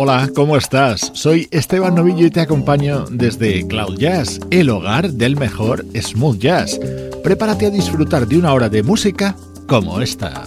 Hola, ¿cómo estás? Soy Esteban Novillo y te acompaño desde Cloud Jazz, el hogar del mejor smooth jazz. Prepárate a disfrutar de una hora de música como esta.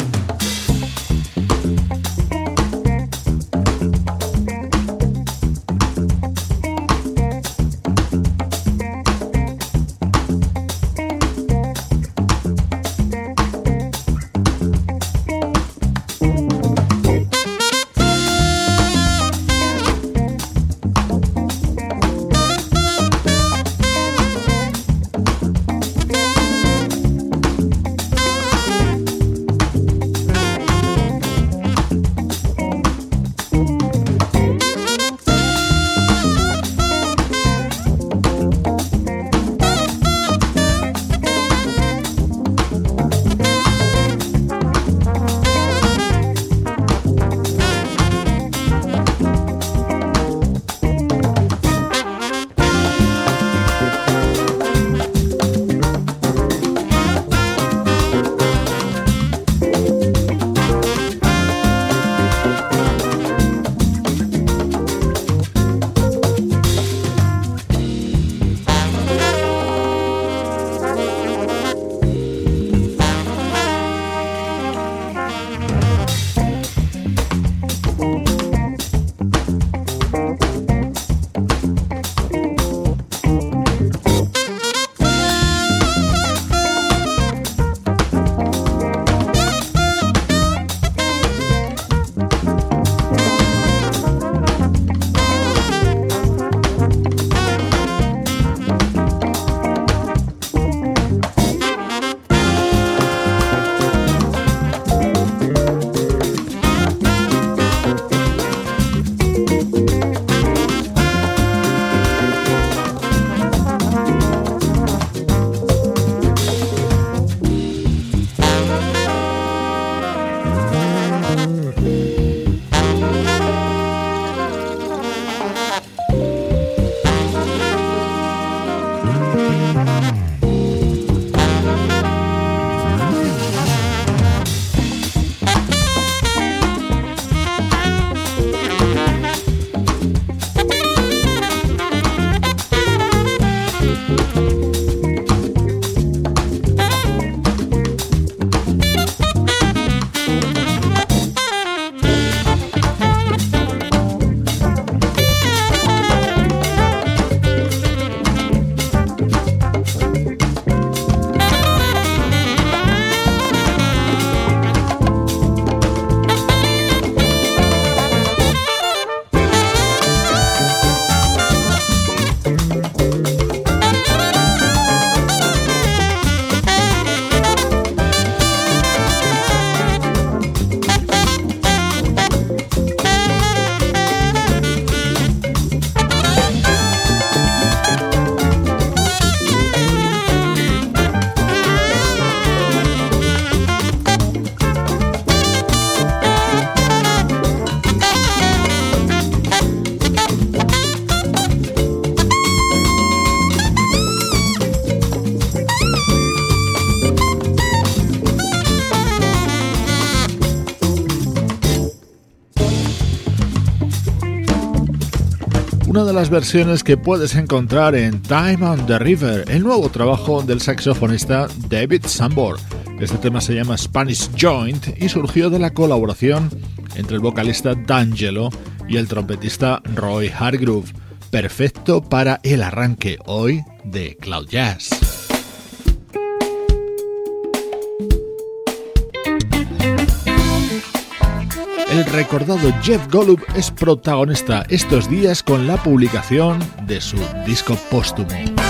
De las versiones que puedes encontrar en Time on the River, el nuevo trabajo del saxofonista David Sambor. Este tema se llama Spanish Joint y surgió de la colaboración entre el vocalista D'Angelo y el trompetista Roy Hargrove. perfecto para el arranque hoy de Cloud Jazz. El recordado Jeff Golub es protagonista estos días con la publicación de su disco póstumo.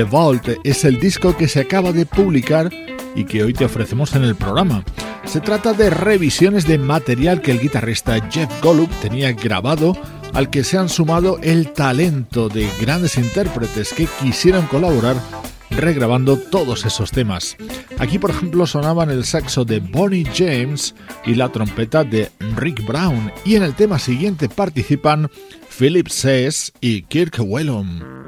The Vault es el disco que se acaba de publicar y que hoy te ofrecemos en el programa. Se trata de revisiones de material que el guitarrista Jeff Golub tenía grabado, al que se han sumado el talento de grandes intérpretes que quisieron colaborar regrabando todos esos temas. Aquí, por ejemplo, sonaban el saxo de Bonnie James y la trompeta de Rick Brown, y en el tema siguiente participan Philip Sess y Kirk Whelan.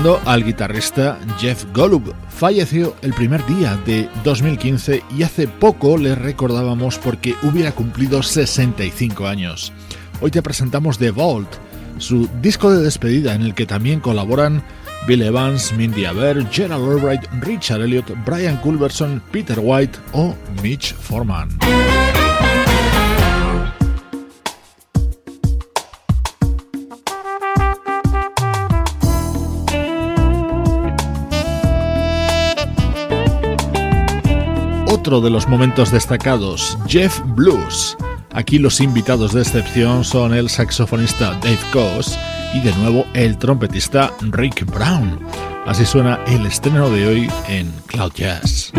Al guitarrista Jeff Golub. Falleció el primer día de 2015 y hace poco le recordábamos porque hubiera cumplido 65 años. Hoy te presentamos The Vault, su disco de despedida en el que también colaboran Bill Evans, Mindy Aber, Gerald Albright, Richard Elliott, Brian Culberson, Peter White o Mitch Foreman. Otro de los momentos destacados, Jeff Blues. Aquí los invitados de excepción son el saxofonista Dave Coase y de nuevo el trompetista Rick Brown. Así suena el estreno de hoy en Cloud Jazz.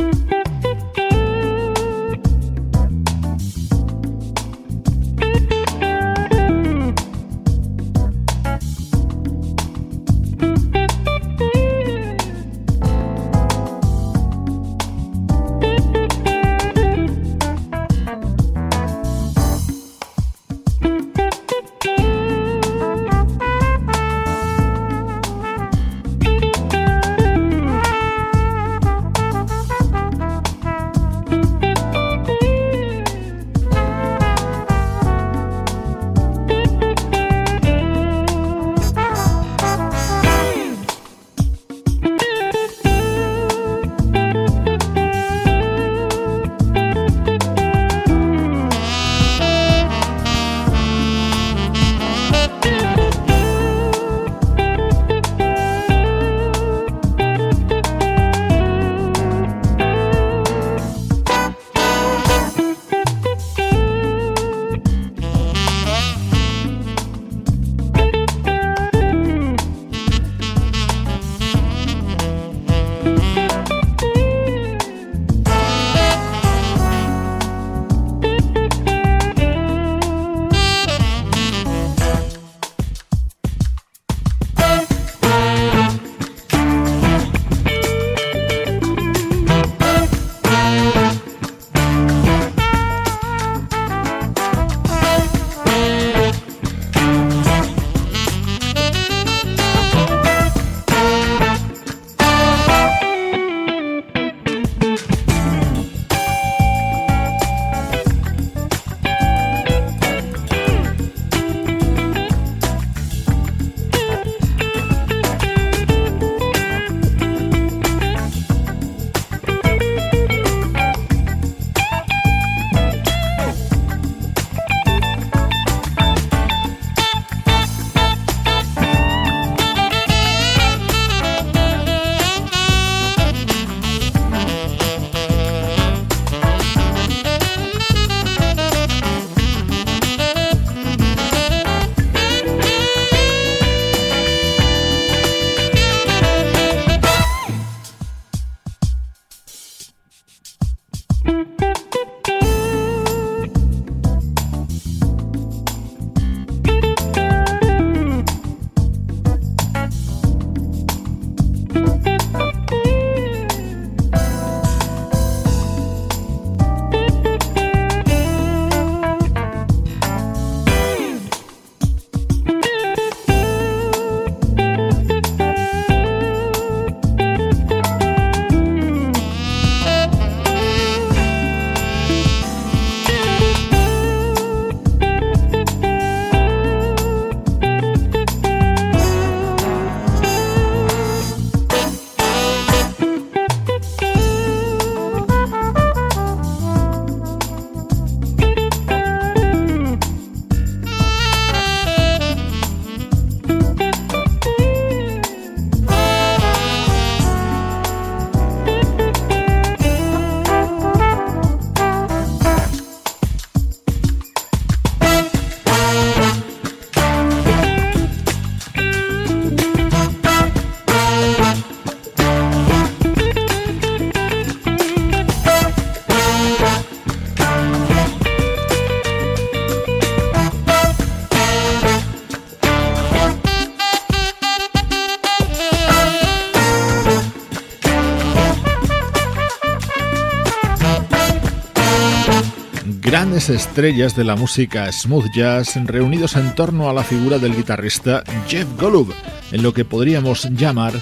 Estrellas de la música smooth jazz reunidos en torno a la figura del guitarrista Jeff Golub, en lo que podríamos llamar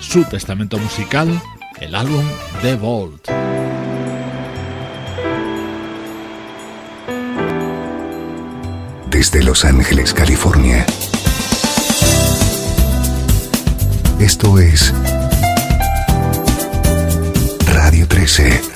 su testamento musical, el álbum The Vault. Desde Los Ángeles, California. Esto es Radio 13.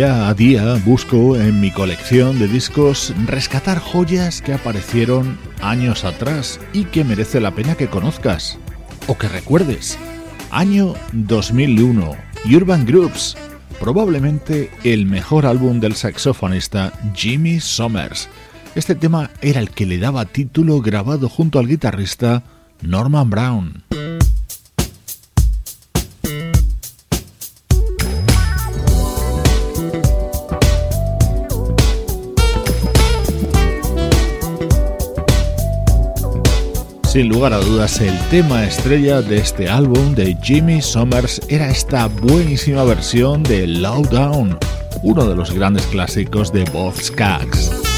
Día a día busco en mi colección de discos rescatar joyas que aparecieron años atrás y que merece la pena que conozcas o que recuerdes. Año 2001, Urban Groups, probablemente el mejor álbum del saxofonista Jimmy Somers. Este tema era el que le daba título grabado junto al guitarrista Norman Brown. Sin lugar a dudas, el tema estrella de este álbum de Jimmy Summers era esta buenísima versión de Low Down, uno de los grandes clásicos de Bob Skaggs.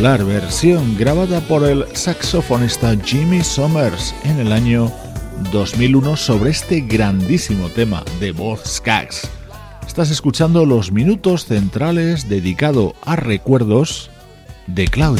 Espectacular versión grabada por el saxofonista Jimmy Summers en el año 2001 sobre este grandísimo tema de voz Skaggs. Estás escuchando los minutos centrales dedicado a recuerdos de Cloud.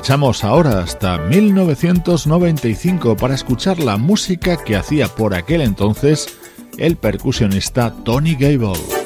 Marchamos ahora hasta 1995 para escuchar la música que hacía por aquel entonces el percusionista Tony Gable.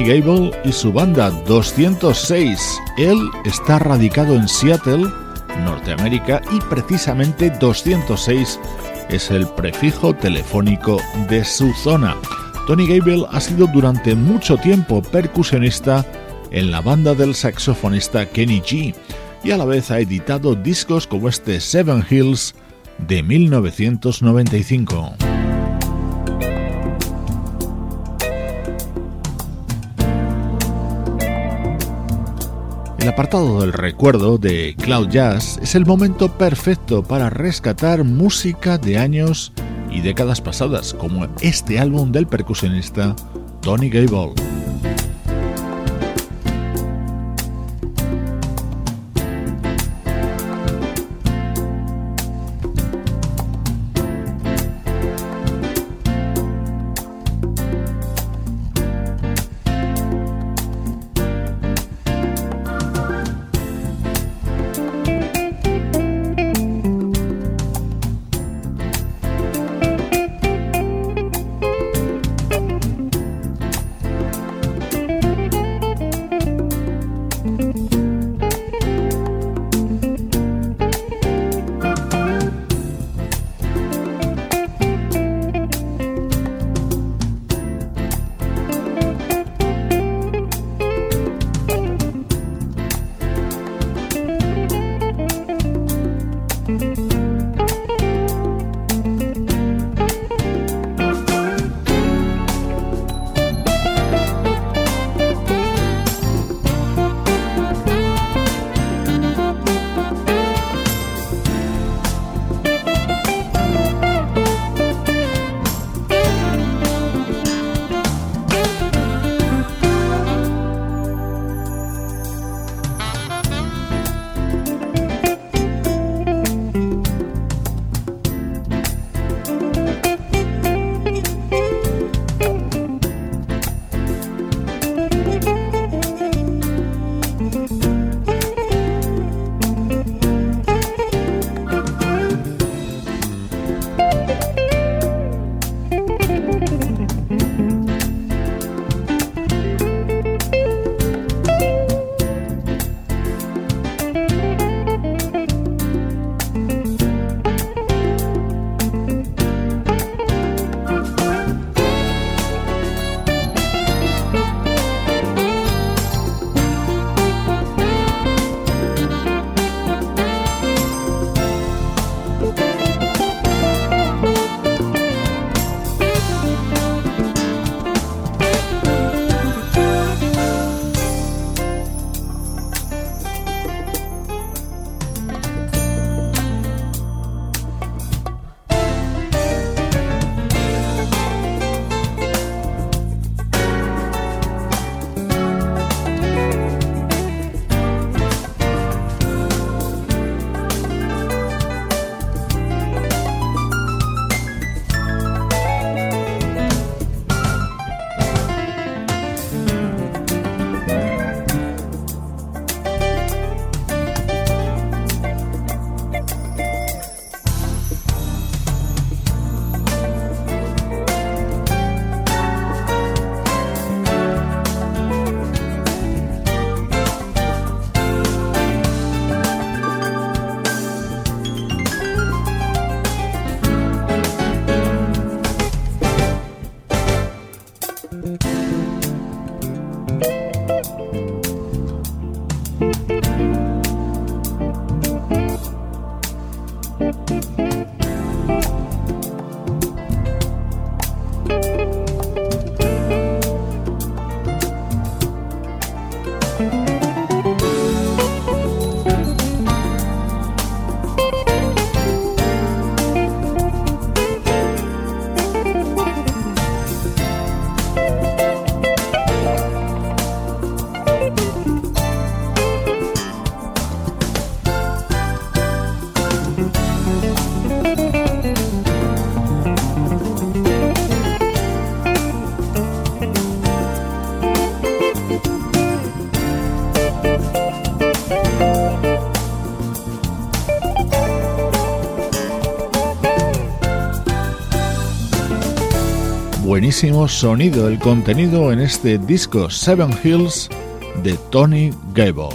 Tony Gable y su banda 206. Él está radicado en Seattle, Norteamérica, y precisamente 206 es el prefijo telefónico de su zona. Tony Gable ha sido durante mucho tiempo percusionista en la banda del saxofonista Kenny G y a la vez ha editado discos como este Seven Hills de 1995. El apartado del recuerdo de Cloud Jazz es el momento perfecto para rescatar música de años y décadas pasadas, como este álbum del percusionista Tony Gable. Buenísimo sonido el contenido en este disco Seven Hills de Tony Gable.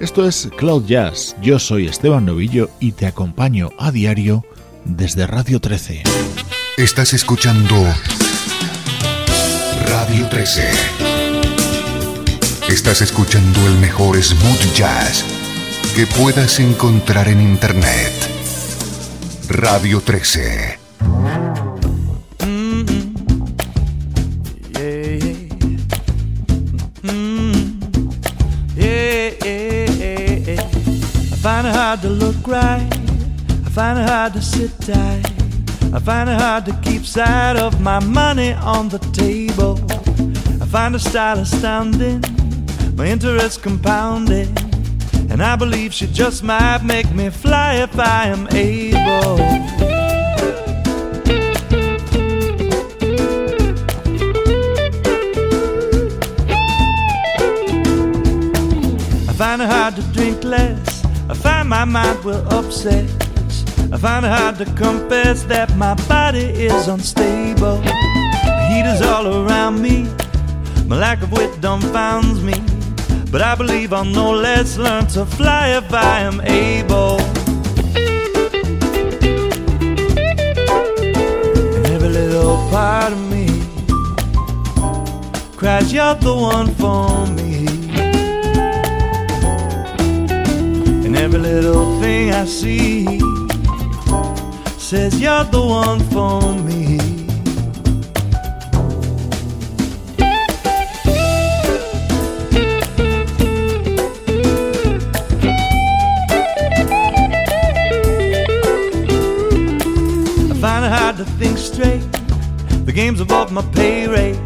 Esto es Cloud Jazz, yo soy Esteban Novillo y te acompaño a diario desde Radio 13. Estás escuchando Radio 13. Estás escuchando el mejor smooth jazz que puedas encontrar en Internet. Radio 13. Right. I find it hard to sit tight. I find it hard to keep sight of my money on the table. I find the style astounding, my interest compounding. And I believe she just might make me fly if I am able. I find it hard to drink less my mind will upset. I find it hard to confess that my body is unstable. The heat is all around me, my lack of wit dumbfounds me. But I believe I'll no less learn to fly if I am able. And every little part of me cries, You're the one for me. Every little thing I see says you're the one for me. I find it hard to think straight. The game's above my pay rate.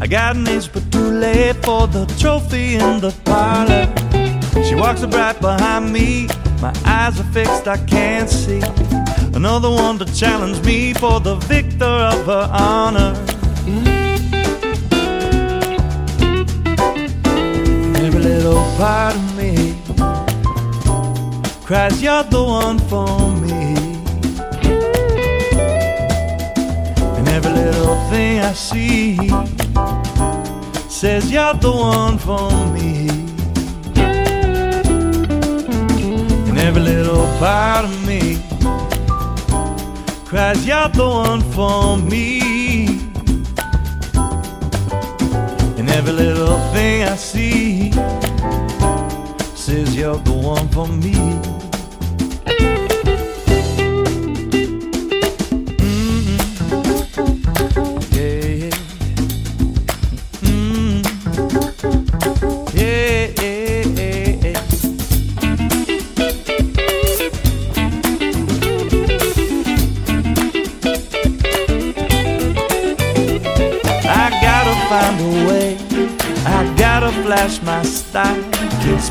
I got an inch but too late for the trophy in the parlor. She walks right behind me. My eyes are fixed, I can't see. Another one to challenge me for the victor of her honor. Every little part of me cries, You're the one for me. And every little thing I see says, You're the one for me. Every little part of me cries, You're the one for me. And every little thing I see says, You're the one for me.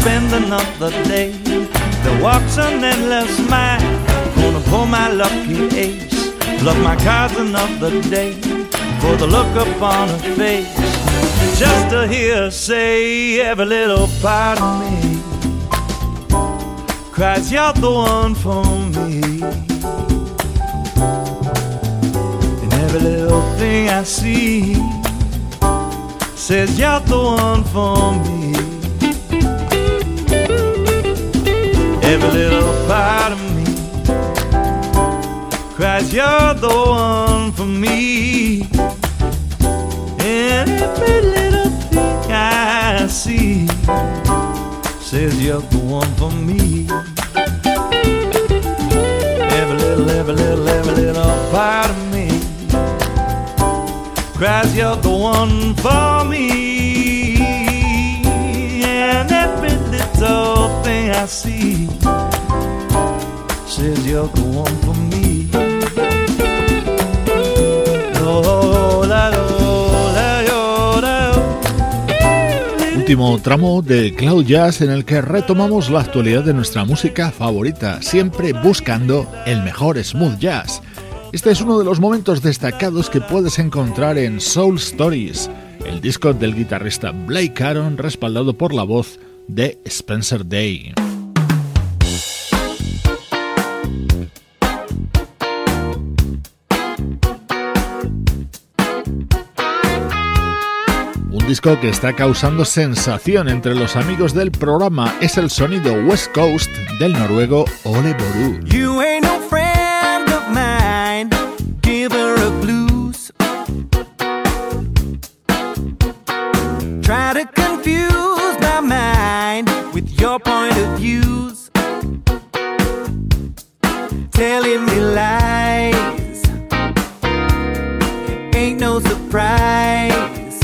Spend another day. The walk's an endless mile. Gonna pull my lucky ace. Love my cards another day. For the look upon her face. Just to hear her say every little part of me cries, You're the one for me. And every little thing I see says you're the one for me. Every little part of me cries you're the one for me. And every little thing I see says you're the one for me. Every little, every little, every little part of me cries you're the one for me. And every little la, oh, la, oh, la, oh. Último tramo de Cloud Jazz en el que retomamos la actualidad de nuestra música favorita, siempre buscando el mejor smooth jazz. Este es uno de los momentos destacados que puedes encontrar en Soul Stories, el disco del guitarrista Blake Aaron respaldado por la voz de Spencer Day. Un disco que está causando sensación entre los amigos del programa es el sonido West Coast del noruego Ole Boru. Your point of views. Telling me lies. Ain't no surprise.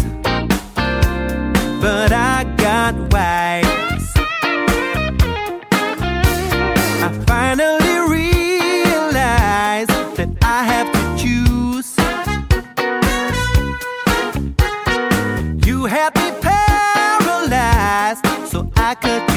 But I got wise. I finally realize that I have to choose. You had me paralyzed, so I cut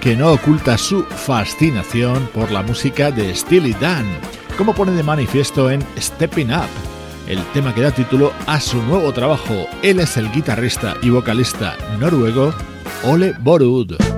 que no oculta su fascinación por la música de Steely Dan, como pone de manifiesto en Stepping Up, el tema que da título a su nuevo trabajo. Él es el guitarrista y vocalista noruego Ole Borud.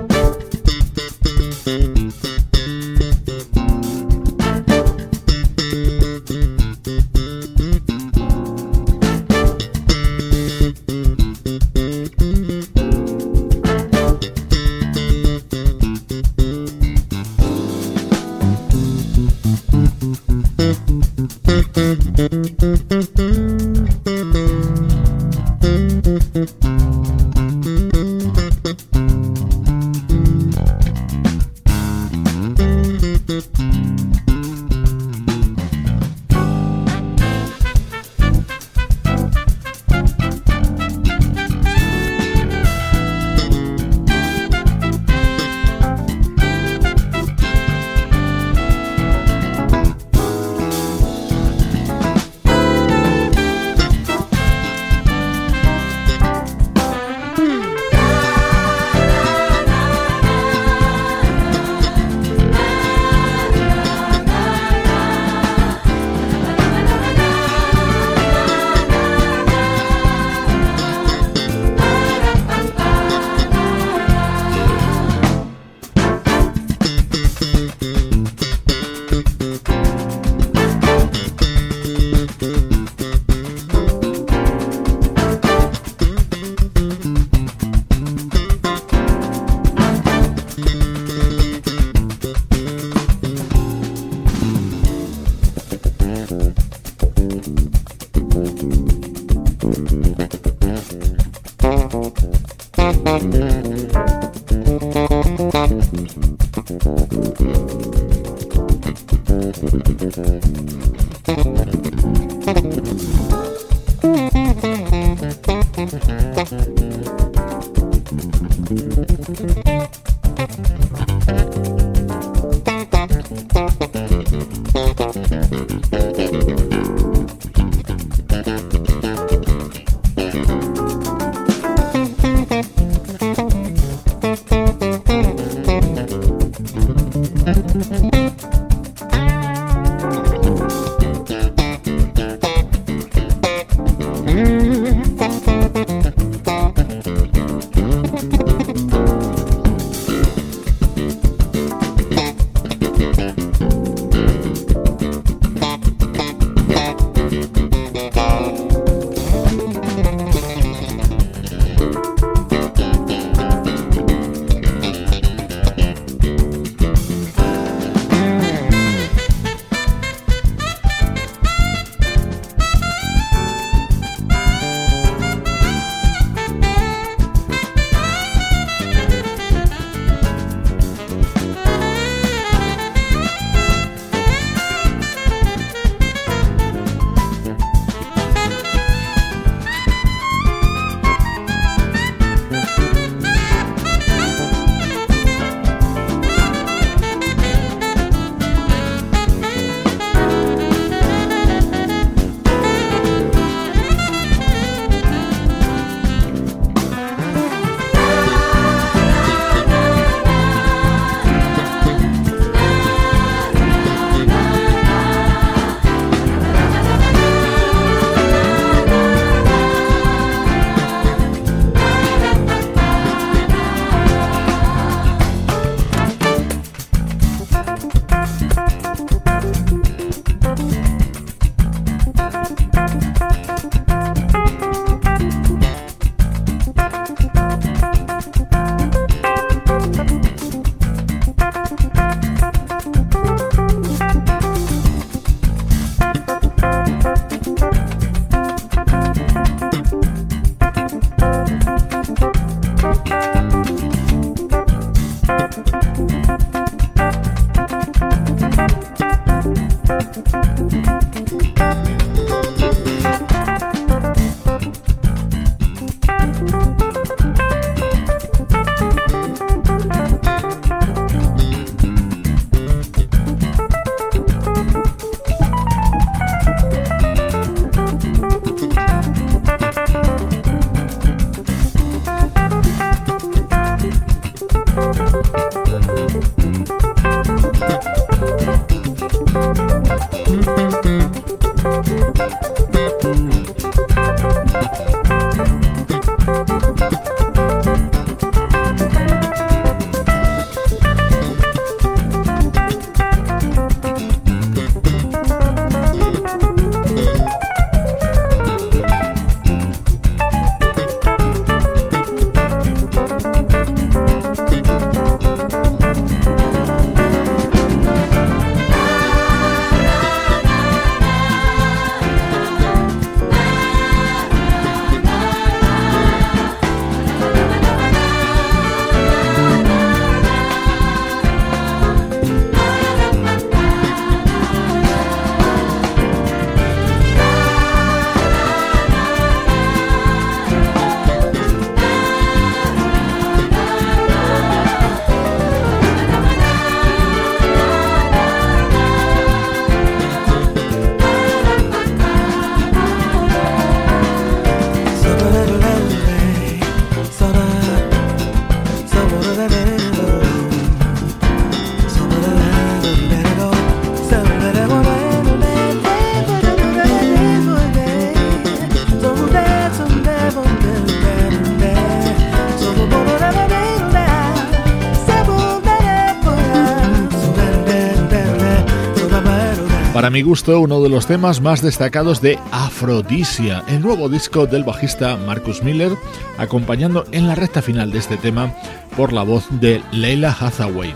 Mi gusto, uno de los temas más destacados de Afrodisia, el nuevo disco del bajista Marcus Miller, acompañando en la recta final de este tema por la voz de Leila Hathaway.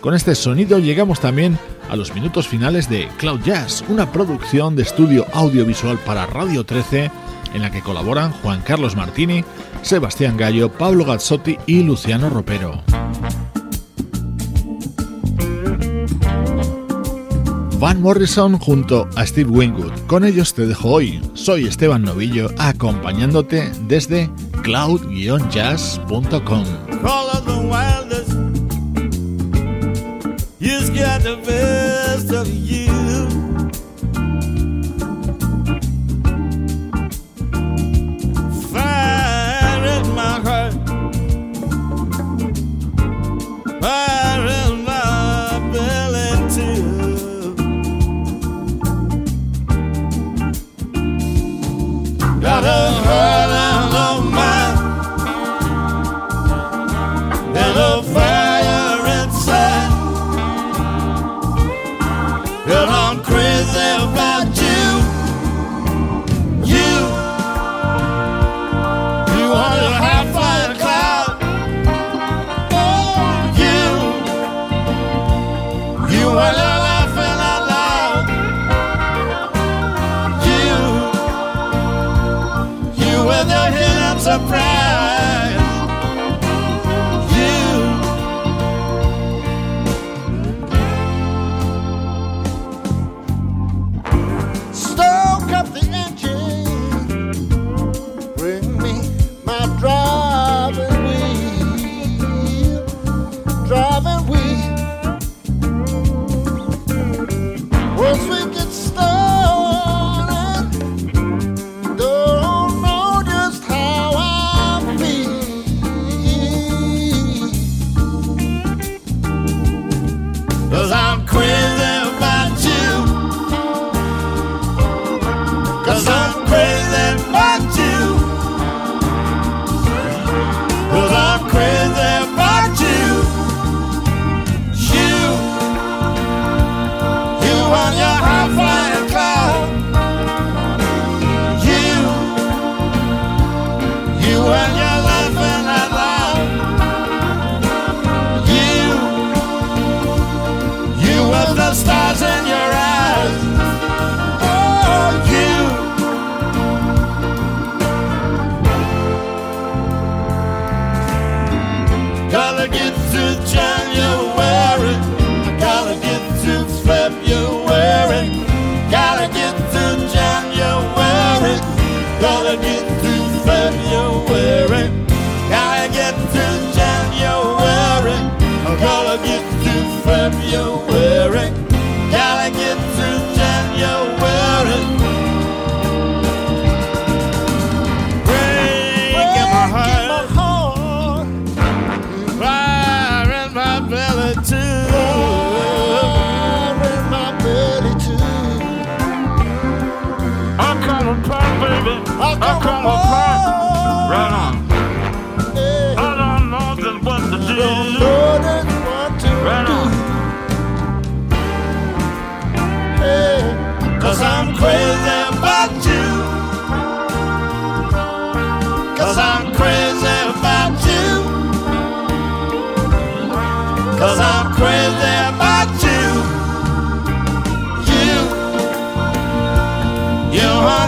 Con este sonido llegamos también a los minutos finales de Cloud Jazz, una producción de estudio audiovisual para Radio 13 en la que colaboran Juan Carlos Martini, Sebastián Gallo, Pablo Gazzotti y Luciano Ropero. Van Morrison junto a Steve Wingwood. Con ellos te dejo hoy. Soy Esteban Novillo acompañándote desde cloud-jazz.com. Your heart